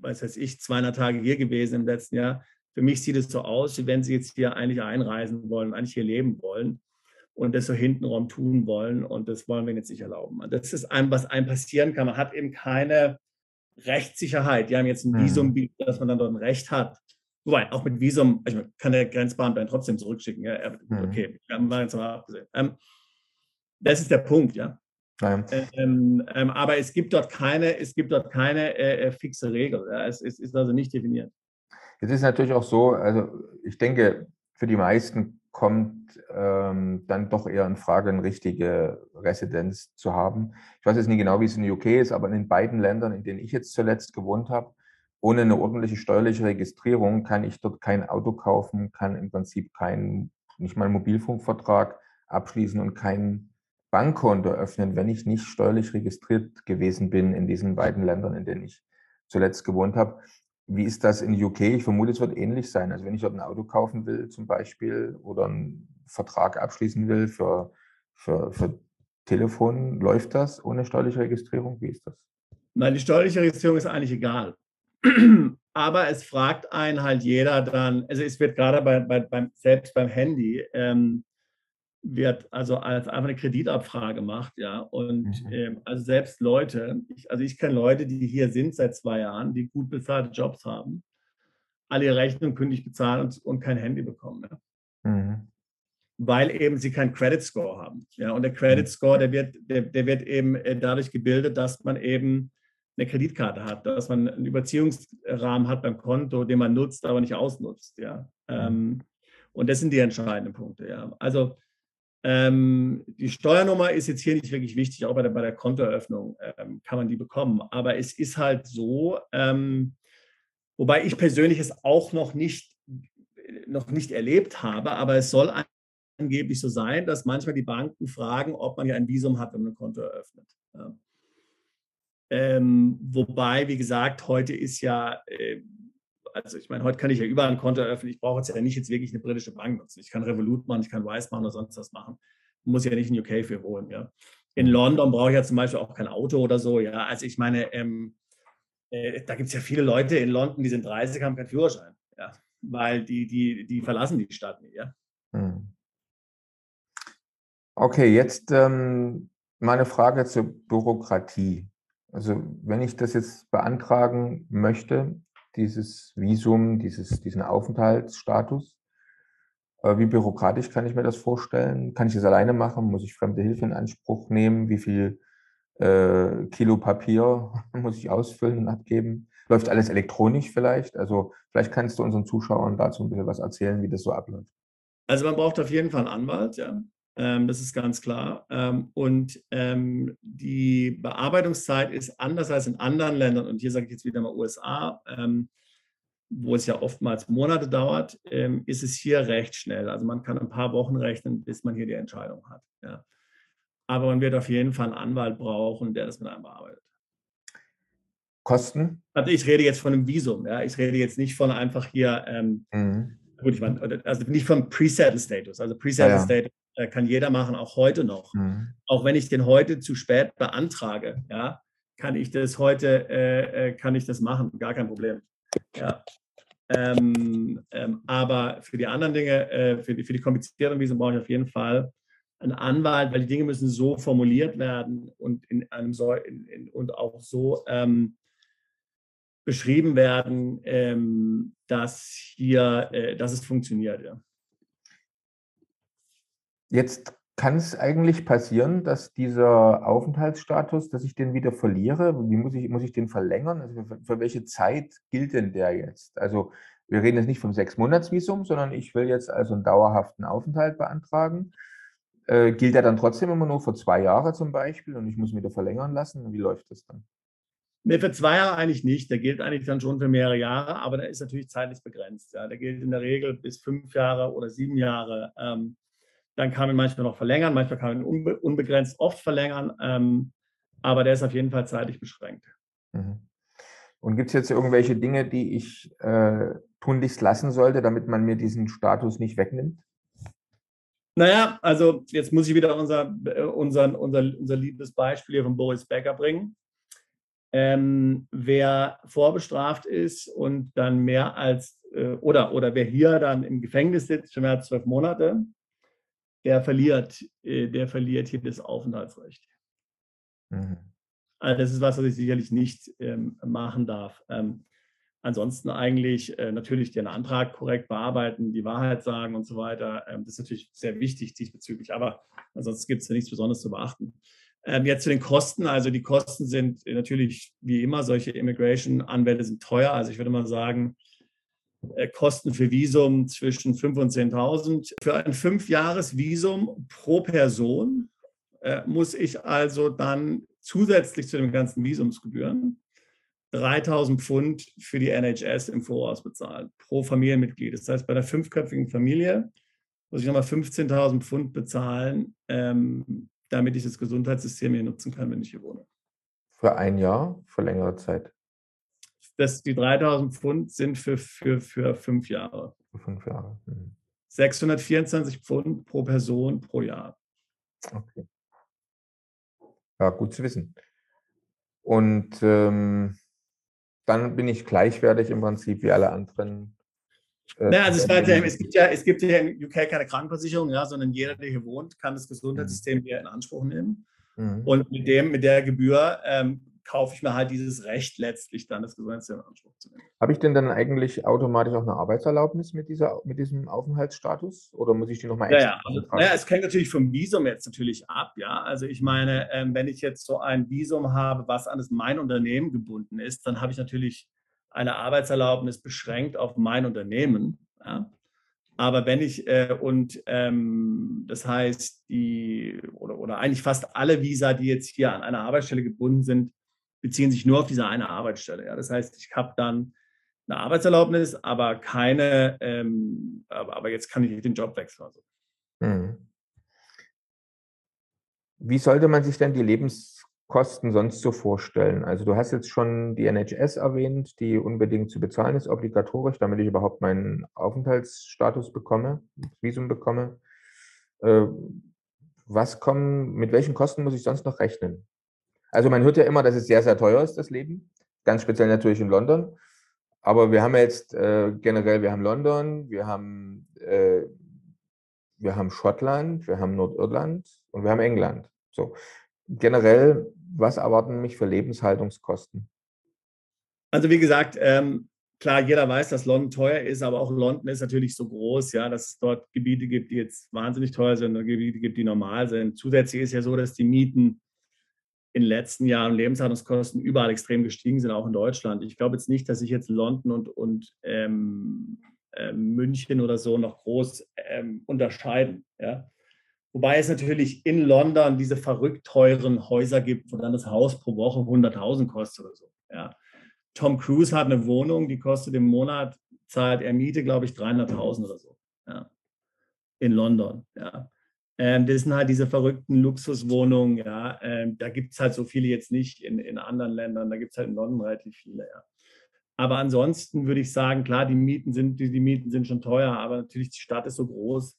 was weiß ich, 200 Tage hier gewesen im letzten Jahr. Für mich sieht es so aus, wie wenn sie jetzt hier eigentlich einreisen wollen, eigentlich hier leben wollen und das so hintenrum tun wollen. Und das wollen wir jetzt nicht erlauben. Das ist einem, was einem passieren kann. Man hat eben keine Rechtssicherheit. Die haben jetzt ein mhm. Visum, dass man dann dort ein Recht hat. Wobei, auch mit Visum, ich meine, kann der Grenzbeamte einen trotzdem zurückschicken. Ja, mhm. okay, haben wir jetzt mal abgesehen. Ähm, das ist der Punkt, ja. Ähm, ähm, aber es gibt dort keine, es gibt dort keine äh, äh, fixe Regel. Ja. Es, es, ist also nicht definiert. Es ist natürlich auch so, also ich denke, für die meisten kommt ähm, dann doch eher in Frage, eine richtige Residenz zu haben. Ich weiß jetzt nicht genau, wie es in UK ist, aber in den beiden Ländern, in denen ich jetzt zuletzt gewohnt habe, ohne eine ordentliche steuerliche Registrierung kann ich dort kein Auto kaufen, kann im Prinzip keinen, nicht mal einen Mobilfunkvertrag abschließen und keinen Bankkonto öffnen, wenn ich nicht steuerlich registriert gewesen bin in diesen beiden Ländern, in denen ich zuletzt gewohnt habe. Wie ist das in UK? Ich vermute, es wird ähnlich sein. Also wenn ich dort ein Auto kaufen will zum Beispiel oder einen Vertrag abschließen will für, für, für Telefon, läuft das ohne steuerliche Registrierung? Wie ist das? Nein, die steuerliche Registrierung ist eigentlich egal. Aber es fragt einen halt jeder dann, also es wird gerade bei, bei, beim, selbst beim Handy, ähm, wird also als einfach eine Kreditabfrage gemacht, ja. Und mhm. ähm, also selbst Leute, ich, also ich kenne Leute, die hier sind seit zwei Jahren, die gut bezahlte Jobs haben, alle ihre Rechnungen kündig bezahlen und, und kein Handy bekommen, ja. Mhm. Weil eben sie keinen Credit Score haben. Ja, und der Credit mhm. Score, der wird, der, der wird eben äh, dadurch gebildet, dass man eben eine Kreditkarte hat, dass man einen Überziehungsrahmen hat beim Konto, den man nutzt, aber nicht ausnutzt. Ja. Mhm. Ähm, und das sind die entscheidenden Punkte. Ja. Also ähm, die Steuernummer ist jetzt hier nicht wirklich wichtig, auch bei der, bei der Kontoeröffnung ähm, kann man die bekommen. Aber es ist halt so, ähm, wobei ich persönlich es auch noch nicht, noch nicht erlebt habe, aber es soll angeblich so sein, dass manchmal die Banken fragen, ob man ja ein Visum hat, wenn man ein Konto eröffnet. Ja. Ähm, wobei, wie gesagt, heute ist ja äh, also ich meine, heute kann ich ja überall ein Konto eröffnen. Ich brauche jetzt ja nicht jetzt wirklich eine britische Bank nutzen. Ich kann Revolut machen, ich kann Wise machen oder sonst was machen. Muss ja nicht in UK für wohnen, ja. In London brauche ich ja zum Beispiel auch kein Auto oder so, ja. Also ich meine, ähm, äh, da gibt es ja viele Leute in London, die sind 30, haben keinen Führerschein, ja. Weil die, die, die verlassen die Stadt nicht, ja. Hm. Okay, jetzt ähm, meine Frage zur Bürokratie. Also wenn ich das jetzt beantragen möchte, dieses Visum, dieses, diesen Aufenthaltsstatus? Äh, wie bürokratisch kann ich mir das vorstellen? Kann ich das alleine machen? Muss ich fremde Hilfe in Anspruch nehmen? Wie viel äh, Kilo Papier muss ich ausfüllen und abgeben? Läuft alles elektronisch vielleicht? Also vielleicht kannst du unseren Zuschauern dazu ein bisschen was erzählen, wie das so abläuft. Also man braucht auf jeden Fall einen Anwalt, ja. Ähm, das ist ganz klar. Ähm, und ähm, die Bearbeitungszeit ist anders als in anderen Ländern. Und hier sage ich jetzt wieder mal USA, ähm, wo es ja oftmals Monate dauert, ähm, ist es hier recht schnell. Also man kann ein paar Wochen rechnen, bis man hier die Entscheidung hat. Ja. Aber man wird auf jeden Fall einen Anwalt brauchen, der das mit einem bearbeitet. Kosten? Also ich rede jetzt von einem Visum. Ja. Ich rede jetzt nicht von einfach hier, ähm, mhm. gut, ich meine, also nicht vom Pre-Settle-Status. Also Pre-Settle-Status ja, ja. Kann jeder machen, auch heute noch. Mhm. Auch wenn ich den heute zu spät beantrage, ja, kann ich das heute, äh, äh kann ich das machen, gar kein Problem. Ja. Ähm, ähm, aber für die anderen Dinge, äh, für, die, für die komplizierteren Visum brauche ich auf jeden Fall einen Anwalt, weil die Dinge müssen so formuliert werden und in einem so in, in, und auch so ähm, beschrieben werden, ähm, dass hier, äh, dass es funktioniert. Ja. Jetzt kann es eigentlich passieren, dass dieser Aufenthaltsstatus, dass ich den wieder verliere? Wie muss ich, muss ich den verlängern? Also für, für welche Zeit gilt denn der jetzt? Also wir reden jetzt nicht vom Sechs-Monats-Visum, sondern ich will jetzt also einen dauerhaften Aufenthalt beantragen. Äh, gilt der dann trotzdem immer nur für zwei Jahre zum Beispiel und ich muss ihn wieder verlängern lassen? Wie läuft das dann? Nee, für zwei Jahre eigentlich nicht. Der gilt eigentlich dann schon für mehrere Jahre, aber der ist natürlich zeitlich begrenzt. Ja. Der gilt in der Regel bis fünf Jahre oder sieben Jahre. Ähm, dann kann man manchmal noch verlängern, manchmal kann man unbe unbegrenzt oft verlängern, ähm, aber der ist auf jeden Fall zeitlich beschränkt. Mhm. Und gibt es jetzt irgendwelche Dinge, die ich äh, tunlichst lassen sollte, damit man mir diesen Status nicht wegnimmt? Naja, also jetzt muss ich wieder unser, äh, unser, unser, unser liebes Beispiel hier von Boris Becker bringen. Ähm, wer vorbestraft ist und dann mehr als, äh, oder, oder wer hier dann im Gefängnis sitzt für mehr als zwölf Monate, der verliert, äh, der verliert hier das Aufenthaltsrecht. Mhm. Also das ist was, was ich sicherlich nicht ähm, machen darf. Ähm, ansonsten eigentlich äh, natürlich den Antrag korrekt bearbeiten, die Wahrheit sagen und so weiter. Ähm, das ist natürlich sehr wichtig diesbezüglich, aber ansonsten gibt es ja nichts Besonderes zu beachten. Ähm, jetzt zu den Kosten. Also die Kosten sind natürlich wie immer, solche Immigration-Anwälte sind teuer. Also ich würde mal sagen, äh, Kosten für Visum zwischen 5.000 und 10.000. Für ein Fünfjahres-Visum pro Person äh, muss ich also dann zusätzlich zu den ganzen Visumsgebühren 3.000 Pfund für die NHS im Voraus bezahlen, pro Familienmitglied. Das heißt, bei einer fünfköpfigen Familie muss ich nochmal 15.000 Pfund bezahlen, ähm, damit ich das Gesundheitssystem hier nutzen kann, wenn ich hier wohne. Für ein Jahr, für längere Zeit? Das, die 3000 Pfund sind für, für, für fünf Jahre. Für fünf Jahre. Mhm. 624 Pfund pro Person pro Jahr. Okay. Ja, gut zu wissen. Und ähm, dann bin ich gleichwertig im Prinzip wie alle anderen. Äh, naja, also es, ja, es, gibt ja, es gibt ja in UK keine Krankenversicherung, ja, sondern jeder, der hier wohnt, kann das Gesundheitssystem mhm. hier in Anspruch nehmen. Mhm. Und mit, dem, mit der Gebühr ähm, kaufe ich mir halt dieses Recht letztlich dann das Gesundheitssystem in Anspruch zu nehmen. Habe ich denn dann eigentlich automatisch auch eine Arbeitserlaubnis mit, dieser, mit diesem Aufenthaltsstatus oder muss ich die nochmal extra? Ja, also, naja, es hängt natürlich vom Visum jetzt natürlich ab, ja. Also ich meine, ähm, wenn ich jetzt so ein Visum habe, was an das mein Unternehmen gebunden ist, dann habe ich natürlich eine Arbeitserlaubnis beschränkt auf mein Unternehmen. Ja? Aber wenn ich, äh, und ähm, das heißt, die, oder, oder eigentlich fast alle Visa, die jetzt hier an einer Arbeitsstelle gebunden sind, beziehen sich nur auf diese eine Arbeitsstelle. Ja. Das heißt, ich habe dann eine Arbeitserlaubnis, aber keine, ähm, aber, aber, jetzt kann ich den Job wechseln. Also. Mhm. Wie sollte man sich denn die Lebenskosten sonst so vorstellen? Also du hast jetzt schon die NHS erwähnt, die unbedingt zu bezahlen ist, obligatorisch, damit ich überhaupt meinen Aufenthaltsstatus bekomme, Visum bekomme. Äh, was kommen, mit welchen Kosten muss ich sonst noch rechnen? Also man hört ja immer, dass es sehr, sehr teuer ist, das Leben. Ganz speziell natürlich in London. Aber wir haben jetzt äh, generell, wir haben London, wir haben, äh, wir haben Schottland, wir haben Nordirland und wir haben England. So. Generell, was erwarten mich für Lebenshaltungskosten? Also wie gesagt, ähm, klar, jeder weiß, dass London teuer ist, aber auch London ist natürlich so groß, ja, dass es dort Gebiete gibt, die jetzt wahnsinnig teuer sind und Gebiete gibt, die normal sind. Zusätzlich ist ja so, dass die Mieten in den letzten Jahren Lebenshaltungskosten überall extrem gestiegen sind, auch in Deutschland. Ich glaube jetzt nicht, dass sich jetzt London und, und ähm, äh, München oder so noch groß ähm, unterscheiden. Ja? Wobei es natürlich in London diese verrückt teuren Häuser gibt, wo dann das Haus pro Woche 100.000 kostet oder so. Ja? Tom Cruise hat eine Wohnung, die kostet im Monat, zahlt er Miete, glaube ich, 300.000 oder so. Ja? In London. Ja? Ähm, das sind halt diese verrückten Luxuswohnungen, ja. Ähm, da gibt es halt so viele jetzt nicht in, in anderen Ländern, da gibt es halt in London relativ viele, ja. Aber ansonsten würde ich sagen, klar, die Mieten sind, die, die Mieten sind schon teuer, aber natürlich die Stadt ist so groß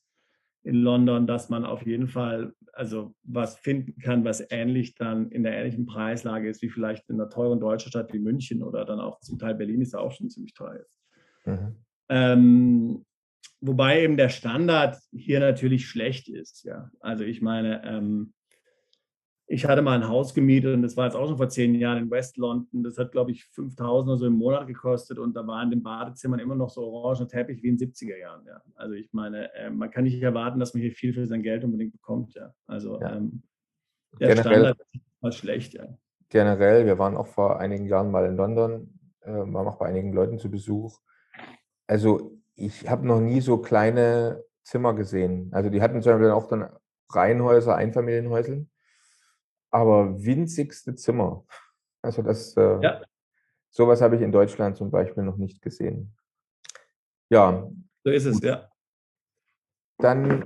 in London, dass man auf jeden Fall also was finden kann, was ähnlich dann in der ähnlichen Preislage ist, wie vielleicht in einer teuren deutschen Stadt wie München oder dann auch zum Teil Berlin ist ja auch schon ziemlich teuer ist. Mhm. Ähm, Wobei eben der Standard hier natürlich schlecht ist. Ja. Also ich meine, ähm, ich hatte mal ein Haus gemietet und das war jetzt auch schon vor zehn Jahren in West London. Das hat, glaube ich, 5000 oder so im Monat gekostet und da war in den Badezimmern immer noch so orange Teppich wie in den 70er Jahren. Ja. Also ich meine, äh, man kann nicht erwarten, dass man hier viel für sein Geld unbedingt bekommt. Ja. Also ja. Ähm, der generell, Standard war schlecht. Ja. Generell, wir waren auch vor einigen Jahren mal in London, äh, waren auch bei einigen Leuten zu Besuch. Also ich habe noch nie so kleine Zimmer gesehen. Also die hatten zum Beispiel auch dann Reihenhäuser, Einfamilienhäuseln, aber winzigste Zimmer. Also das, äh, ja. sowas habe ich in Deutschland zum Beispiel noch nicht gesehen. Ja. So ist es, ja. Dann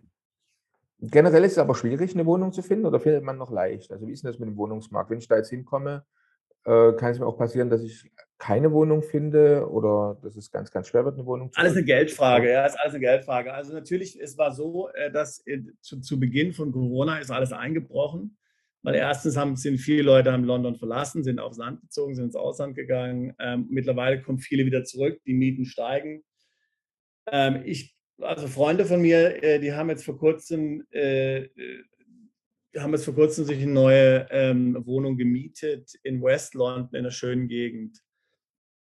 generell ist es aber schwierig, eine Wohnung zu finden oder findet man noch leicht? Also wie ist denn das mit dem Wohnungsmarkt? Wenn ich da jetzt hinkomme, äh, kann es mir auch passieren, dass ich keine Wohnung finde oder dass es ganz, ganz schwer wird, eine Wohnung zu Alles eine Geldfrage, ja, ist alles eine Geldfrage. Also natürlich, es war so, äh, dass zu, zu Beginn von Corona ist alles eingebrochen. Weil erstens haben, sind viele Leute haben London verlassen, sind aufs Land gezogen, sind ins Ausland gegangen. Ähm, mittlerweile kommen viele wieder zurück, die Mieten steigen. Ähm, ich, also Freunde von mir, äh, die haben jetzt vor kurzem äh, haben jetzt vor kurzem sich eine neue ähm, Wohnung gemietet in West London, in einer schönen Gegend.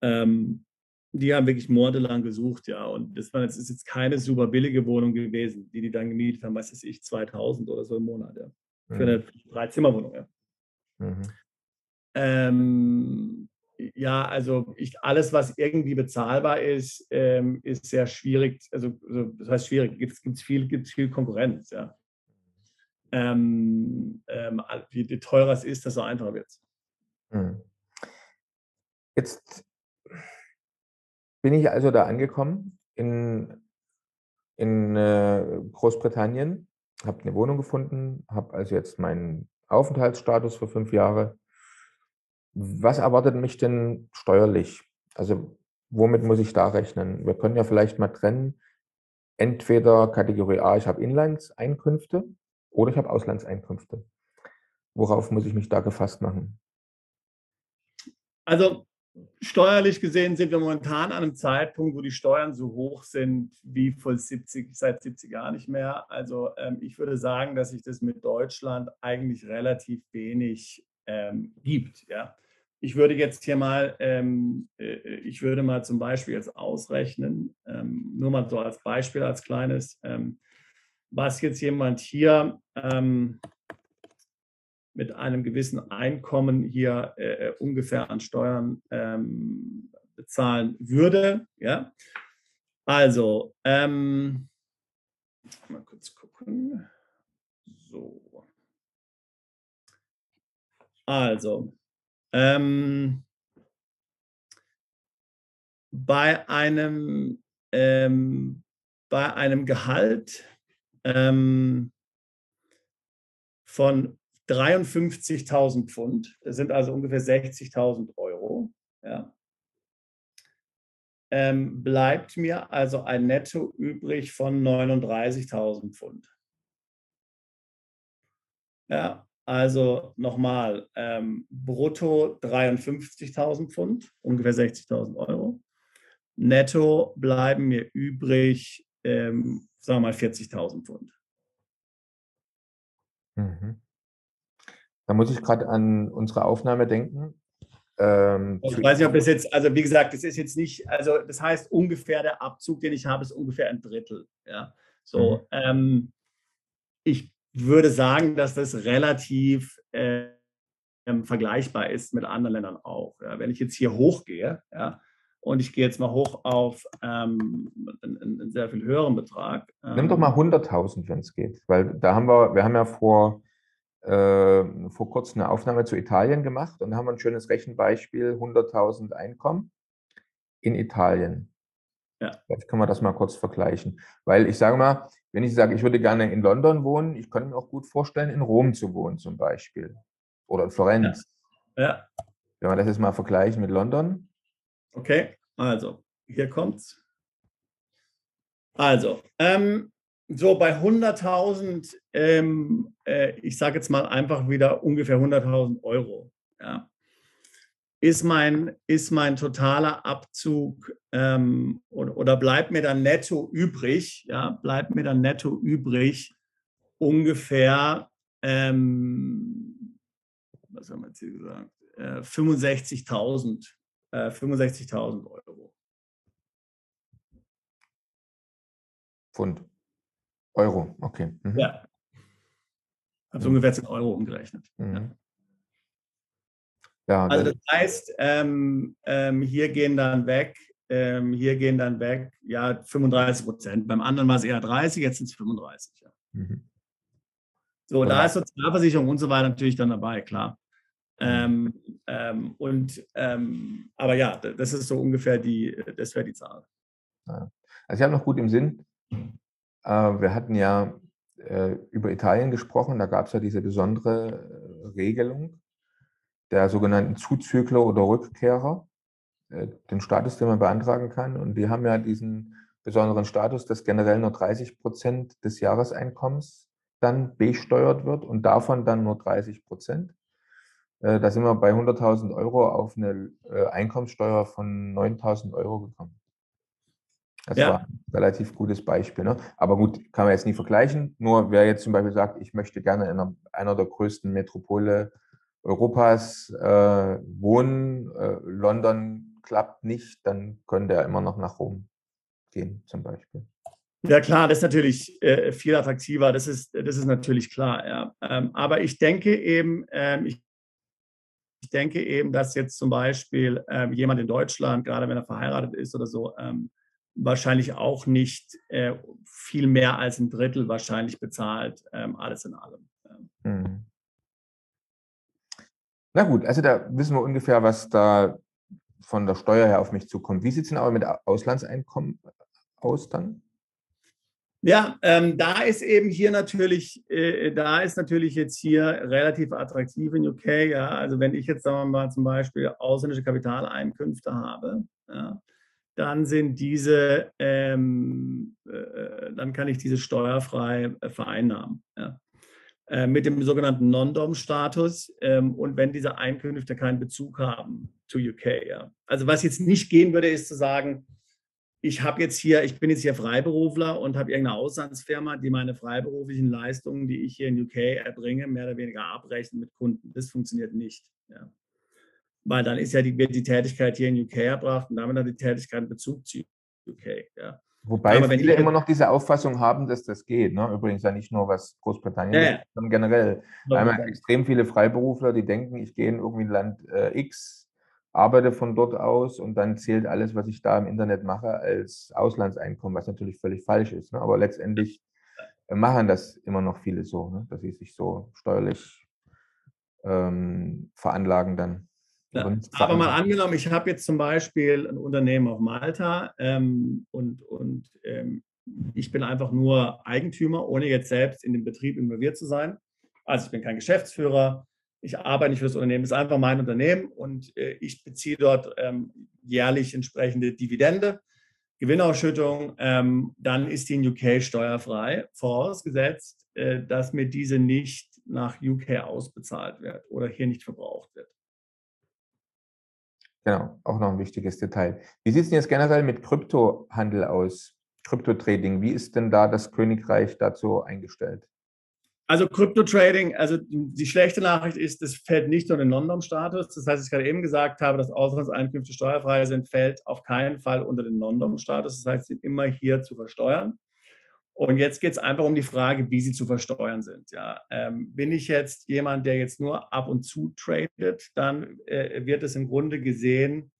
Ähm, die haben wirklich monatelang gesucht, ja. Und das, war jetzt, ist jetzt keine super billige Wohnung gewesen, die die dann gemietet haben, was weiß ich, 2000 oder so im Monat, ja. Für eine mhm. Dreizimmerwohnung, ja. Mhm. Ähm, ja, also ich, alles, was irgendwie bezahlbar ist, ähm, ist sehr schwierig. Also, also das heißt schwierig, gibt es viel, gibt's viel Konkurrenz, ja ähm, ähm, je, teurer es ist, desto einfacher wird es. Hm. Jetzt bin ich also da angekommen in, in äh, Großbritannien, habe eine Wohnung gefunden, habe also jetzt meinen Aufenthaltsstatus für fünf Jahre. Was erwartet mich denn steuerlich? Also womit muss ich da rechnen? Wir können ja vielleicht mal trennen. Entweder Kategorie A, ich habe Inlandseinkünfte oder ich habe Auslandseinkünfte. Worauf muss ich mich da gefasst machen? Also steuerlich gesehen sind wir momentan an einem Zeitpunkt, wo die Steuern so hoch sind wie vor 70, seit 70 Jahren nicht mehr. Also ähm, ich würde sagen, dass sich das mit Deutschland eigentlich relativ wenig ähm, gibt. Ja. Ich würde jetzt hier mal, ähm, äh, ich würde mal zum Beispiel jetzt ausrechnen, ähm, nur mal so als Beispiel, als kleines, ähm, was jetzt jemand hier ähm, mit einem gewissen Einkommen hier äh, äh, ungefähr an Steuern ähm, bezahlen würde. Ja? Also, ähm, mal kurz gucken. So. Also, ähm, bei einem, ähm, bei einem Gehalt ähm, von 53.000 Pfund. Das sind also ungefähr 60.000 Euro. Ja. Ähm, bleibt mir also ein Netto übrig von 39.000 Pfund. Ja, also nochmal, ähm, brutto 53.000 Pfund, ungefähr 60.000 Euro. Netto bleiben mir übrig ähm, sagen wir mal 40.000 Pfund. Mhm. Da muss ich gerade an unsere Aufnahme denken. Ähm, ich weiß nicht, ob das jetzt, also wie gesagt, das ist jetzt nicht, also das heißt ungefähr der Abzug, den ich habe, ist ungefähr ein Drittel. Ja, so. Mhm. Ähm, ich würde sagen, dass das relativ äh, vergleichbar ist mit anderen Ländern auch. Ja. Wenn ich jetzt hier hochgehe, ja, und ich gehe jetzt mal hoch auf ähm, einen, einen, sehr viel höheren Betrag. Nimm doch mal 100.000, ähm, wenn es geht, weil da haben wir, wir haben ja vor, äh, vor kurzem eine Aufnahme zu Italien gemacht und da haben wir ein schönes Rechenbeispiel, 100.000 Einkommen in Italien. Ja. Vielleicht können wir das mal kurz vergleichen. Weil ich sage mal, wenn ich sage, ich würde gerne in London wohnen, ich könnte mir auch gut vorstellen, in Rom zu wohnen zum Beispiel. Oder in Florenz. Ja. ja. Wenn wir das jetzt mal vergleichen mit London. Okay, also, hier kommt's. Also, ähm, so bei 100.000, ähm, äh, ich sage jetzt mal einfach wieder ungefähr 100.000 Euro. Ja ist mein, ist mein totaler Abzug ähm, oder, oder, bleibt mir dann netto übrig, ja, bleibt mir dann netto übrig ungefähr, ähm, was haben wir jetzt hier gesagt, äh, 65.000 äh, 65.000 Euro. Pfund. Euro, okay. Mhm. Ja. Also ungefähr 10 Euro umgerechnet. Mhm. Ja. Ja, also das heißt, ähm, ähm, hier gehen dann weg, ähm, hier gehen dann weg, ja, 35 Prozent. Beim anderen war es eher 30, jetzt sind es 35. Ja. Mhm. So, da ist Sozialversicherung und so weiter natürlich dann dabei, klar. Mhm. Ähm, ähm, und ähm, aber ja, das ist so ungefähr die, das wäre die Zahl. Also ich habe noch gut im Sinn. Äh, wir hatten ja äh, über Italien gesprochen, da gab es ja diese besondere äh, Regelung der sogenannten Zuzügler oder Rückkehrer, äh, den Status, den man beantragen kann. Und die haben ja diesen besonderen Status, dass generell nur 30 Prozent des Jahreseinkommens dann besteuert wird und davon dann nur 30 Prozent. Äh, da sind wir bei 100.000 Euro auf eine äh, Einkommenssteuer von 9.000 Euro gekommen. Das ja. war ein relativ gutes Beispiel. Ne? Aber gut, kann man jetzt nie vergleichen. Nur wer jetzt zum Beispiel sagt, ich möchte gerne in einer, einer der größten Metropole Europas äh, wohnen, äh, London klappt nicht, dann könnte er immer noch nach Rom gehen, zum Beispiel. Ja klar, das ist natürlich äh, viel attraktiver, das ist, das ist natürlich klar. Ja. Ähm, aber ich denke eben, ähm, ich, ich, denke eben, dass jetzt zum Beispiel ähm, jemand in Deutschland, gerade wenn er verheiratet ist oder so, ähm, wahrscheinlich auch nicht äh, viel mehr als ein Drittel wahrscheinlich bezahlt, ähm, alles in allem. Mhm. Na gut, also da wissen wir ungefähr, was da von der Steuer her auf mich zukommt. Wie sieht es denn aber mit Auslandseinkommen aus dann? Ja, ähm, da ist eben hier natürlich, äh, da ist natürlich jetzt hier relativ attraktiv in UK. Ja, also wenn ich jetzt sagen wir mal zum Beispiel ausländische Kapitaleinkünfte habe, ja, dann sind diese, ähm, äh, dann kann ich diese steuerfrei äh, vereinnahmen. Ja. Äh, mit dem sogenannten Non-Dom-Status ähm, und wenn diese Einkünfte keinen Bezug haben zu UK. Ja. Also was jetzt nicht gehen würde, ist zu sagen, ich habe jetzt hier, ich bin jetzt hier Freiberufler und habe irgendeine Auslandsfirma, die meine freiberuflichen Leistungen, die ich hier in UK erbringe, mehr oder weniger abrechnen mit Kunden. Das funktioniert nicht. Ja. Weil dann ist ja die, wird die Tätigkeit hier in UK erbracht und damit hat die Tätigkeit einen Bezug zu UK. Ja. Wobei Aber viele immer noch diese Auffassung haben, dass das geht. Ne? Übrigens ja nicht nur was Großbritannien ja, ist, sondern generell. Haben ja extrem viele Freiberufler, die denken, ich gehe in irgendwie Land äh, X, arbeite von dort aus und dann zählt alles, was ich da im Internet mache, als Auslandseinkommen, was natürlich völlig falsch ist. Ne? Aber letztendlich äh, machen das immer noch viele so, ne? dass sie sich so steuerlich ähm, veranlagen dann. Ja, aber mal angenommen, ich habe jetzt zum Beispiel ein Unternehmen auf Malta ähm, und, und ähm, ich bin einfach nur Eigentümer, ohne jetzt selbst in den Betrieb involviert zu sein. Also ich bin kein Geschäftsführer, ich arbeite nicht für das Unternehmen, es ist einfach mein Unternehmen und äh, ich beziehe dort ähm, jährlich entsprechende Dividende, Gewinnausschüttung. Ähm, dann ist die in UK steuerfrei, vorausgesetzt, äh, dass mir diese nicht nach UK ausbezahlt wird oder hier nicht verbraucht wird. Genau, auch noch ein wichtiges Detail. Wie sieht es denn jetzt generell mit Kryptohandel aus? Kryptotrading, wie ist denn da das Königreich dazu eingestellt? Also Kryptotrading, also die schlechte Nachricht ist, das fällt nicht unter den Non-Dom-Status. Das heißt, ich gerade eben gesagt habe, dass Auslandseinkünfte steuerfrei sind, fällt auf keinen Fall unter den Non-Dom-Status. Das heißt, sie sind immer hier zu versteuern. Und jetzt geht es einfach um die Frage, wie sie zu versteuern sind. Ja, ähm, bin ich jetzt jemand, der jetzt nur ab und zu tradet, dann äh, wird es im Grunde gesehen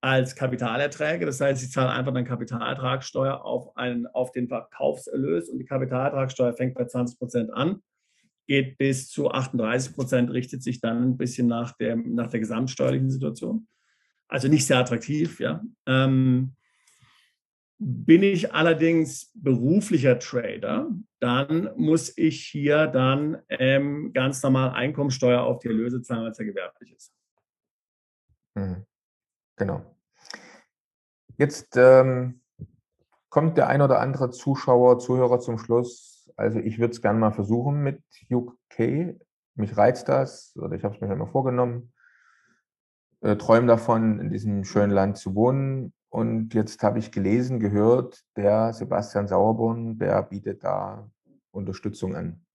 als Kapitalerträge. Das heißt, ich zahle einfach eine Kapitalertragssteuer auf, einen, auf den Verkaufserlös und die Kapitalertragssteuer fängt bei 20 Prozent an, geht bis zu 38 Prozent, richtet sich dann ein bisschen nach, dem, nach der gesamtsteuerlichen Situation. Also nicht sehr attraktiv, ja. Ähm, bin ich allerdings beruflicher Trader, dann muss ich hier dann ähm, ganz normal Einkommensteuer auf die Erlöse zahlen, es ja gewerblich ist. Mhm. Genau. Jetzt ähm, kommt der ein oder andere Zuschauer, Zuhörer zum Schluss. Also ich würde es gerne mal versuchen mit UK. Mich reizt das oder ich habe es mir schon mal vorgenommen. Äh, träume davon, in diesem schönen Land zu wohnen und jetzt habe ich gelesen, gehört, der Sebastian Sauerborn, der bietet da Unterstützung an.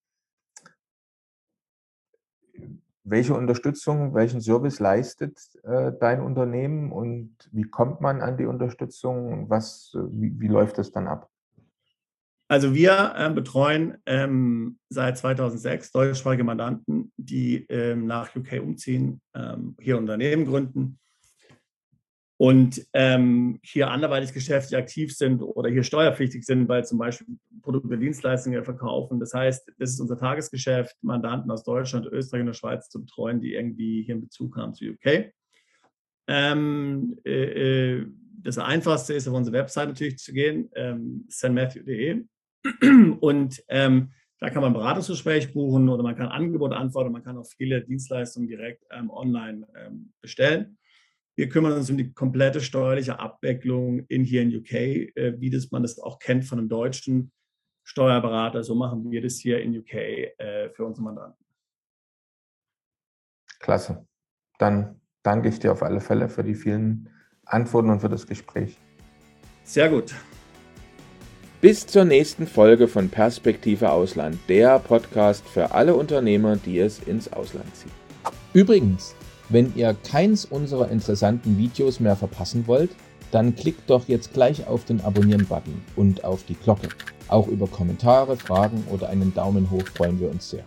Welche Unterstützung, welchen Service leistet äh, dein Unternehmen und wie kommt man an die Unterstützung? Was, wie, wie läuft das dann ab? Also wir äh, betreuen ähm, seit 2006 deutschsprachige Mandanten, die ähm, nach UK umziehen, ähm, hier Unternehmen gründen und ähm, hier anderweitig geschäftlich aktiv sind oder hier steuerpflichtig sind, weil zum Beispiel Produkte, Dienstleistungen verkaufen. Das heißt, das ist unser Tagesgeschäft, Mandanten aus Deutschland, Österreich und der Schweiz zu betreuen, die irgendwie hier einen Bezug haben zu UK. Ähm, äh, äh, das Einfachste ist, auf unsere Website natürlich zu gehen, ähm, stmatthew.de. Und ähm, da kann man Beratungsgespräch buchen oder man kann Angebote antworten, man kann auch viele Dienstleistungen direkt ähm, online ähm, bestellen. Wir kümmern uns um die komplette steuerliche Abwicklung in hier in UK, äh, wie das man das auch kennt von einem deutschen Steuerberater. So machen wir das hier in UK äh, für unsere Mandanten. Klasse. Dann danke ich dir auf alle Fälle für die vielen Antworten und für das Gespräch. Sehr gut. Bis zur nächsten Folge von Perspektive Ausland, der Podcast für alle Unternehmer, die es ins Ausland ziehen. Übrigens, wenn ihr keins unserer interessanten Videos mehr verpassen wollt, dann klickt doch jetzt gleich auf den Abonnieren-Button und auf die Glocke. Auch über Kommentare, Fragen oder einen Daumen hoch freuen wir uns sehr.